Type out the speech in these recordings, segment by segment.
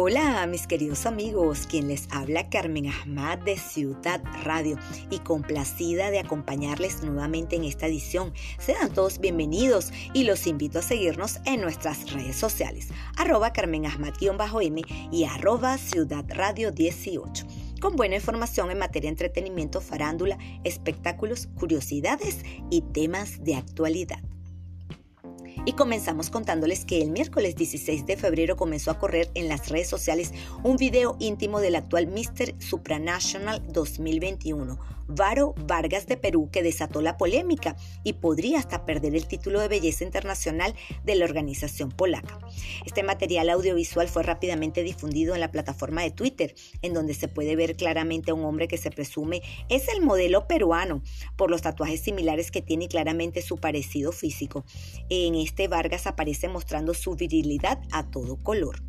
Hola mis queridos amigos, quien les habla Carmen Ahmad de Ciudad Radio y complacida de acompañarles nuevamente en esta edición. Sean todos bienvenidos y los invito a seguirnos en nuestras redes sociales, arroba Carmen Ahmad-M y arroba Ciudad Radio 18 con buena información en materia de entretenimiento, farándula, espectáculos, curiosidades y temas de actualidad. Y comenzamos contándoles que el miércoles 16 de febrero comenzó a correr en las redes sociales un video íntimo del actual Mr. Supranational 2021, Varo Vargas de Perú, que desató la polémica y podría hasta perder el título de belleza internacional de la organización polaca. Este material audiovisual fue rápidamente difundido en la plataforma de Twitter, en donde se puede ver claramente a un hombre que se presume es el modelo peruano, por los tatuajes similares que tiene claramente su parecido físico. En este Vargas aparece mostrando su virilidad a todo color.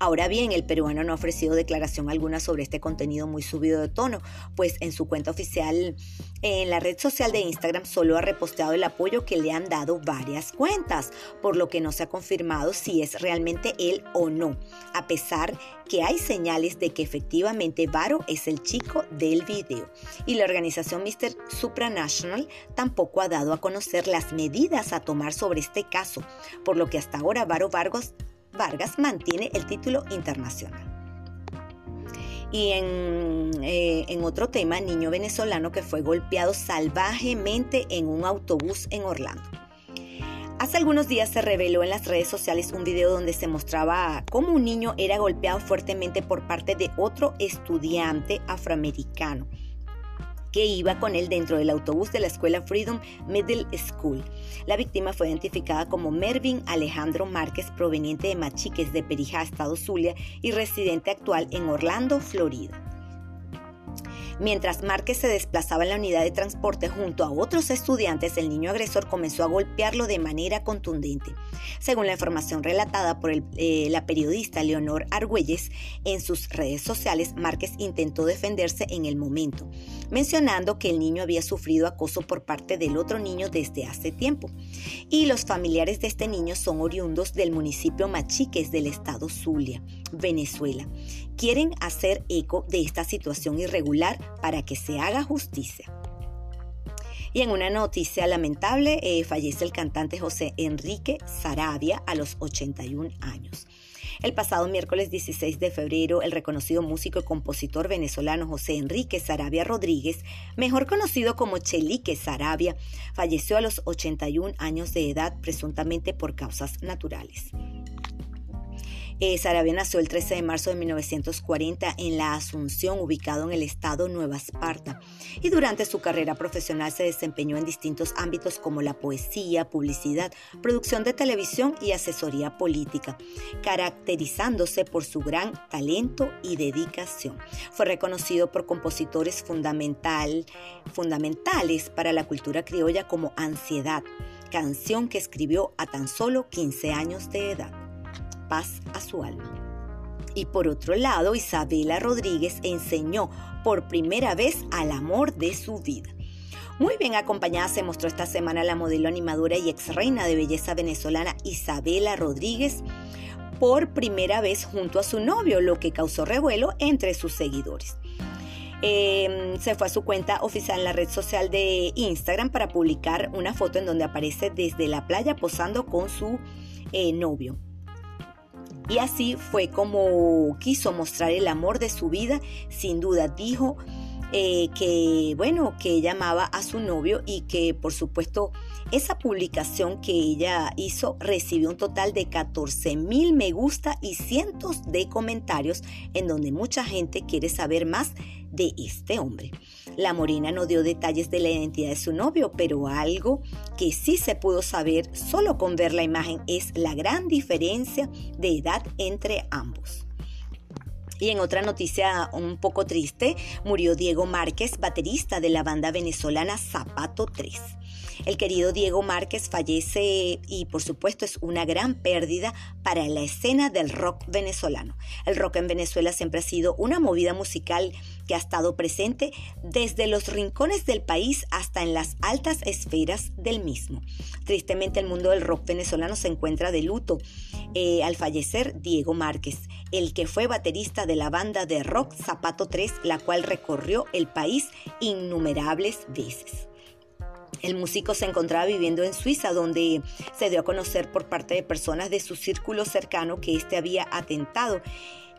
Ahora bien, el peruano no ha ofrecido declaración alguna sobre este contenido muy subido de tono, pues en su cuenta oficial en la red social de Instagram solo ha reposteado el apoyo que le han dado varias cuentas, por lo que no se ha confirmado si es realmente él o no, a pesar que hay señales de que efectivamente Varo es el chico del video. Y la organización Mr. Supranational tampoco ha dado a conocer las medidas a tomar sobre este caso, por lo que hasta ahora Varo Vargas Vargas mantiene el título internacional. Y eh, en, otro tema, niño venezolano que fue golpeado salvajemente en un autobús en Orlando. Hace algunos días se reveló en las redes sociales un video donde se mostraba cómo un niño era golpeado fuertemente por parte de otro estudiante afroamericano que iba con él dentro del autobús de la escuela Freedom Middle School. La víctima fue identificada como Mervin Alejandro Márquez, proveniente de Machiques de Perijá, Estado Zulia, y residente actual en Orlando, Florida. Mientras Márquez se desplazaba en la unidad de transporte junto a otros estudiantes, el niño agresor comenzó a golpearlo de manera contundente. Según la información relatada por eh, la periodista Leonor Argüelles en sus redes sociales, Márquez intentó defenderse en el momento, mencionando que el niño había sufrido acoso por parte del otro niño desde hace tiempo. Y los familiares de este niño son oriundos del municipio Machiques del estado Zulia, Venezuela. Quieren hacer eco de esta situación irregular para que se haga justicia. Y en una noticia lamentable, eh, fallece el cantante José Enrique Sarabia a los 81 años. El pasado miércoles 16 de febrero, el reconocido músico y compositor venezolano José Enrique Sarabia Rodríguez, mejor conocido como Chelique Sarabia, falleció a los 81 años de edad presuntamente por causas naturales. Eh, Sarabia nació el 13 de marzo de 1940 en La Asunción, ubicado en el estado Nueva Esparta, y durante su carrera profesional se desempeñó en distintos ámbitos como la poesía, publicidad, producción de televisión y asesoría política, caracterizándose por su gran talento y dedicación. Fue reconocido por compositores fundamental, fundamentales para la cultura criolla como Ansiedad, canción que escribió a tan solo 15 años de edad paz a su alma. Y por otro lado, Isabela Rodríguez enseñó por primera vez al amor de su vida. Muy bien acompañada se mostró esta semana la modelo animadora y ex reina de belleza venezolana Isabela Rodríguez por primera vez junto a su novio, lo que causó revuelo entre sus seguidores. Em, se fue a su cuenta oficial en la red social de Instagram para publicar una foto en donde aparece desde la playa posando con su eh, novio. Y así fue como quiso mostrar el amor de su vida. Sin duda dijo eh, que, bueno, que ella amaba a su novio y que, por supuesto, esa publicación que ella hizo recibió un total de 14 mil me gusta y cientos de comentarios en donde mucha gente quiere saber más de este hombre. La morena no dio detalles de la identidad de su novio, pero algo que sí se pudo saber solo con ver la imagen es la gran diferencia de edad entre ambos. Y en otra noticia un poco triste, murió Diego Márquez, baterista de la banda venezolana Zapato 3. El querido Diego Márquez fallece y por supuesto es una gran pérdida para la escena del rock venezolano. El rock en Venezuela siempre ha sido una movida musical que ha estado presente desde los rincones del país hasta en las altas esferas del mismo. Tristemente el mundo del rock venezolano se encuentra de luto eh, al fallecer Diego Márquez, el que fue baterista de la banda de rock Zapato 3, la cual recorrió el país innumerables veces. El músico se encontraba viviendo en Suiza, donde se dio a conocer por parte de personas de su círculo cercano que éste había atentado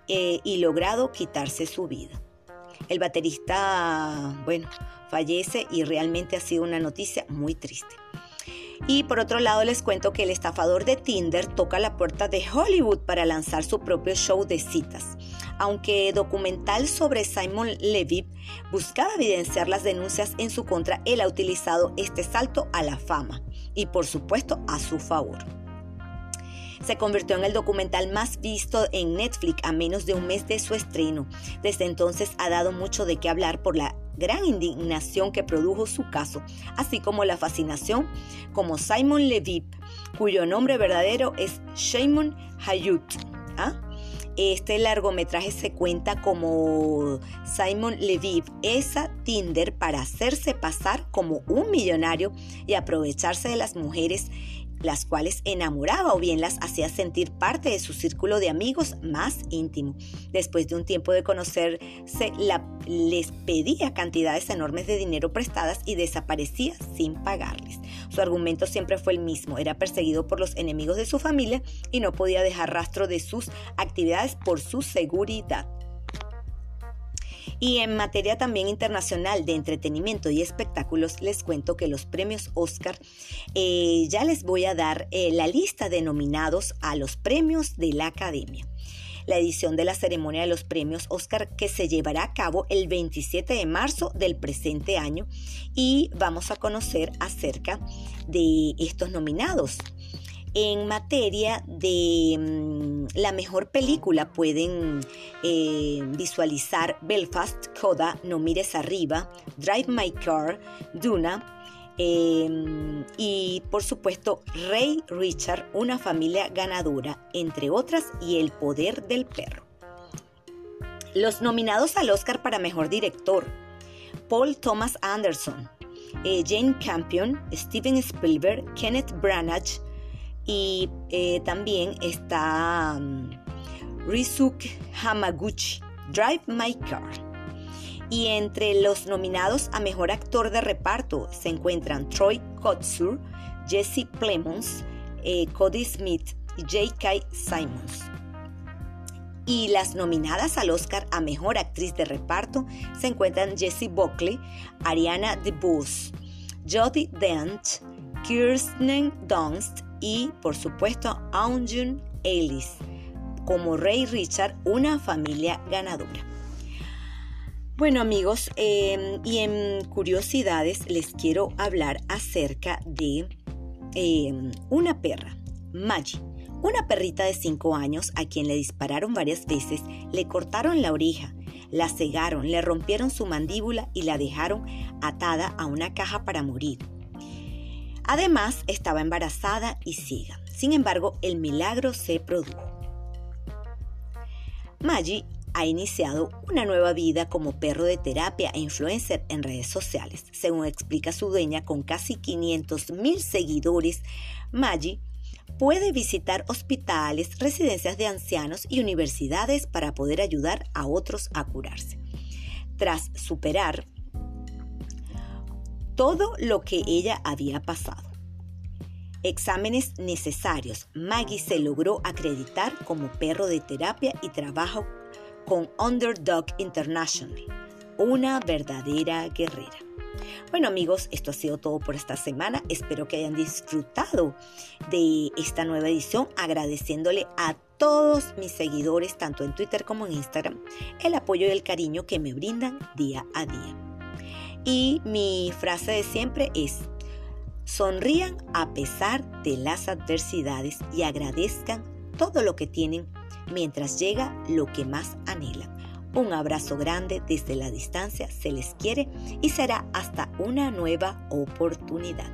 eh, y logrado quitarse su vida. El baterista, bueno, fallece y realmente ha sido una noticia muy triste. Y por otro lado les cuento que el estafador de Tinder toca la puerta de Hollywood para lanzar su propio show de citas. Aunque documental sobre Simon Levy buscaba evidenciar las denuncias en su contra, él ha utilizado este salto a la fama y por supuesto a su favor se convirtió en el documental más visto en Netflix a menos de un mes de su estreno. Desde entonces ha dado mucho de qué hablar por la gran indignación que produjo su caso, así como la fascinación como Simon Levy, cuyo nombre verdadero es Shimon Hayut. ¿ah? Este largometraje se cuenta como Simon Levy esa Tinder para hacerse pasar como un millonario y aprovecharse de las mujeres las cuales enamoraba o bien las hacía sentir parte de su círculo de amigos más íntimo. Después de un tiempo de conocerse, les pedía cantidades enormes de dinero prestadas y desaparecía sin pagarles. Su argumento siempre fue el mismo, era perseguido por los enemigos de su familia y no podía dejar rastro de sus actividades por su seguridad. Y en materia también internacional de entretenimiento y espectáculos, les cuento que los premios Oscar, eh, ya les voy a dar eh, la lista de nominados a los premios de la Academia la edición de la ceremonia de los premios Oscar que se llevará a cabo el 27 de marzo del presente año y vamos a conocer acerca de estos nominados. En materia de mm, la mejor película pueden eh, visualizar Belfast, Coda, No mires arriba, Drive My Car, Duna, em, y por supuesto Ray Richard, una familia ganadora, entre otras, y El poder del perro. Los nominados al Oscar para Mejor Director, Paul Thomas Anderson, eh, Jane Campion, Steven Spielberg, Kenneth Branagh, y eh, también está um, Hamaguchi, Drive My Car. Y entre los nominados a Mejor Actor de Reparto se encuentran Troy Kotsur, Jesse Plemons, eh, Cody Smith y J.K. Simons. Y las nominadas al Oscar a Mejor Actriz de Reparto se encuentran Jessie Buckley, Ariana DeBose, Jodie Dent, Kirsten Dunst y por supuesto Aunjun Ellis como Rey Richard, una familia ganadora. Bueno amigos, em, y en curiosidades les quiero hablar acerca de em, una perra, Maggie. Una perrita de 5 años a quien le dispararon varias veces, le cortaron la oreja, la cegaron, le rompieron su mandíbula y la dejaron atada a una caja para morir. Además, estaba embarazada y ciega. Sin embargo, el milagro se produjo. Maggie ha iniciado una nueva vida como perro de terapia e influencer en redes sociales. Según explica su dueña, con casi 500 mil seguidores, Maggie puede visitar hospitales, residencias de ancianos y universidades para poder ayudar a otros a curarse. Tras superar todo lo que ella había pasado. Exámenes necesarios. Maggie se logró acreditar como perro de terapia y trabajo con Underdog International, una verdadera guerrera. Bueno amigos, esto ha sido todo por esta semana. Espero que hayan disfrutado de esta nueva edición, agradeciéndole a todos mis seguidores, tanto en Twitter como en Instagram, el apoyo y el cariño que me brindan día a día. Y mi frase de siempre es, sonrían a pesar de las adversidades y agradezcan todo lo que tienen mientras llega lo que más anhelan. Un abrazo grande desde la distancia se les quiere y será hasta una nueva oportunidad.